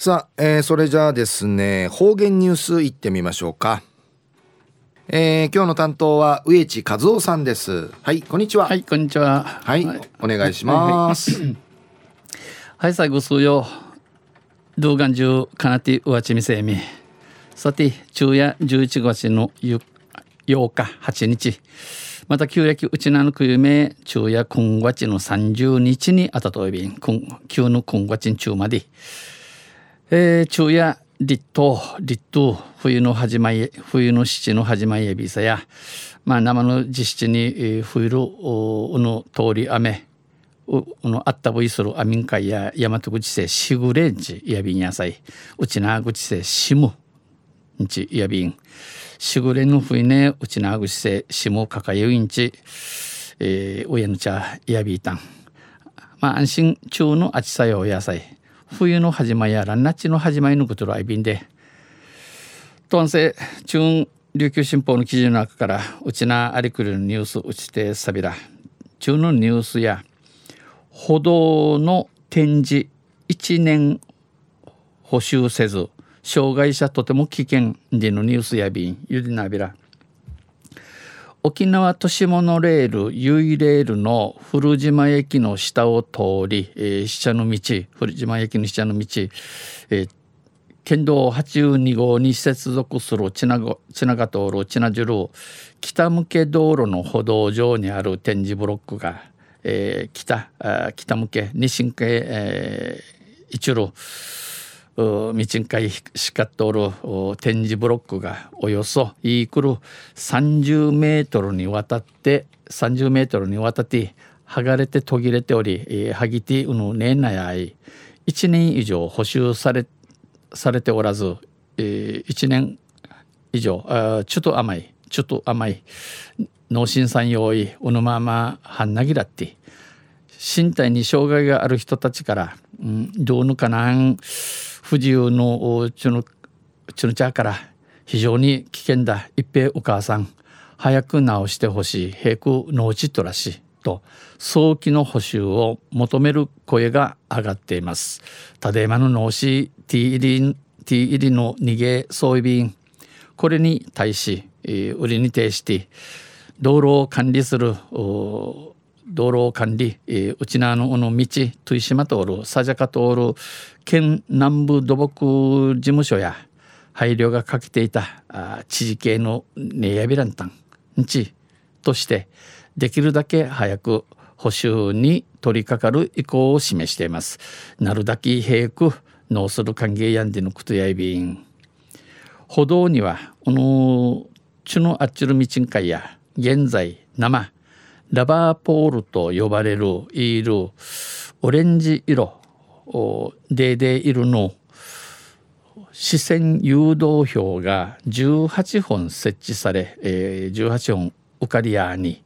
さあ、えー、それじゃあですね方言ニュースいってみましょうか。えー、今日の担当は植地和夫さんです。はいこんにちは。はいこんにちは。はい、はい、お願いします、はい、はい、最後数よ動画中かなてうわちみせみ。さて昼夜11月の8日8日。また旧暦うちなのくゆめ昼夜今月の30日にあたといびん。旧の今月中までえー、昼夜立冬立冬冬の始まり冬の七の始まりやびさやまあ生の実質に、えー、冬るおの通り雨うのあったぶいするアミンカイや大和口せしぐれんちやびんやさい。うちな口せしむんちやびん。しぐれのふいねうちな口せしむかかゆいんちえー、親の茶やびいたん。まあ安心中のあちさよ野菜冬の始まりやら夏の始まりのことのあいびんでとんせ中琉球新報の記事の中からうちなありくるニュースうちてさびら中のニュースや歩道の展示1年補修せず障害者とても危険でのニュースやびんゆりなびら。沖縄都市モノレールユイレールの古島駅の下を通り、えー、下の道古島駅の下の道、えー、県道82号に接続する千奈が通る千奈汁北向け道路の歩道上にある展示ブロックが、えー、北北向け西向け、えー、一路道んかいしかっとおる展示ブロックがおよそいいくる30メートルにわたって30メートルにわたって剥がれて途切れており、えー、はぎてうぬねんなやい1年以上補修されされておらず、えー、1年以上ちょっと甘いちょっと甘い脳震産用意うぬままはんなぎらって身体に障害がある人たちから、うん、どうぬかな。ん不自由のちのちのちゃから非常に危険だ。一平お母さん早く治してほしい。平空農地とらしい。と早期の補修を求める声が上がっています。ただいまの農師 T 入り T 入りの逃げ装備便これに対し、えー、売りに呈して道路を管理する道路管理、えー、うちなのの道豊島通る佐坂通る県南部土木事務所や配慮がかけていたあ知事系のネヤビランタンんちとしてできるだけ早く補修に取り掛かる意向を示しています。なるだけ平く農する歓迎やんでのことやいびん。歩道には、この、ちのあっちる道んかいや、現在、生、ラバーポールと呼ばれるいるオレンジ色ででいるの視線誘導標が18本設置され、えー、18本ウカリアに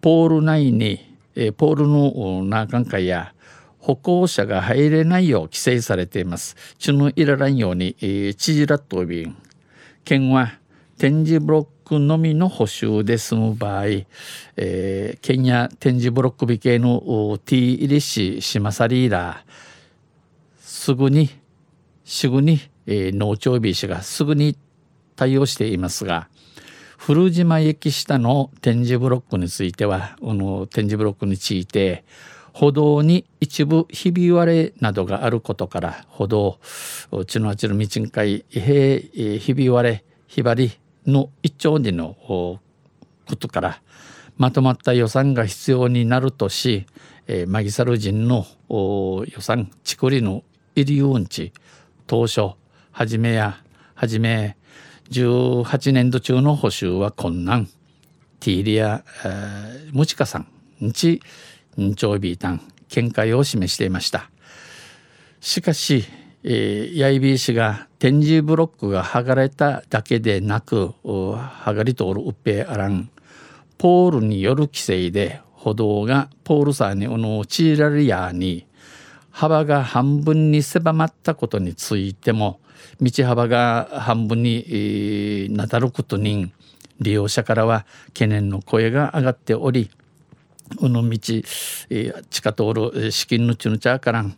ポール内に、えー、ポールの中間や歩行者が入れないよう規制されています。チュヌイラランように、えー、チジラットビン県は展示ブロックのみの補修で済む場合、えー、県や展示ブロック美形の T 入りししまさりーすぐにすぐに、えー、農庁美氏がすぐに対応していますが古島駅下の展示ブロックについてはこの展示ブロックについて歩道に一部ひび割れなどがあることから歩道ちのあちの道んかいひび割れひばりの一丁でのことからまとまった予算が必要になるとし、えー、マギサル人の予算ちくりの入りうんち当初はじめやはじめ18年度中の補修は困難。ティーリア、えー、ムチカさんんちんちょいビータン見解を示していました。しかしえー、八重 B 氏が展示ブロックが剥がれただけでなく剥がり通るうっぺあらん。ポールによる規制で歩道がポールさんにのちられやに幅が半分に狭まったことについても道幅が半分に、えー、なだることに利用者からは懸念の声が上がっておりうの道、えー、地下通る資金のちぬちゃからん、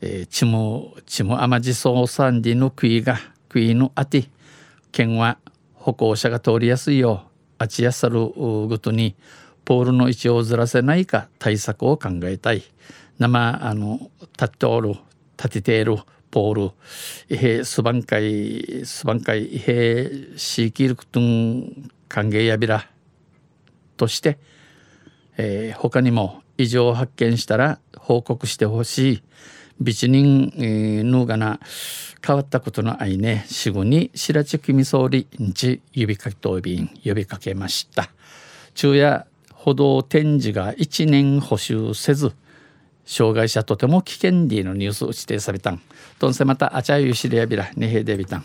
えー、ちもちもあまじそうさんでの杭が杭のあて県は歩行者が通りやすいようあちやさるごとにポールの位置をずらせないか対策を考えたい。生あの立っておる立てているポールイヘスバンカイスバンカイイヘシーキルクトン歓迎やびらとして、えー、他にも異常を発見したら報告してほしいビチニン、えー、ヌーガナ変わったことのあいね死後に白地組総理んち指かけ答弁呼びかけました。昼夜歩道展示が1年補修せず障害者とても危険ディのニュース指定されたん。とんせまたあちゃゆしりやびらねへでびたん。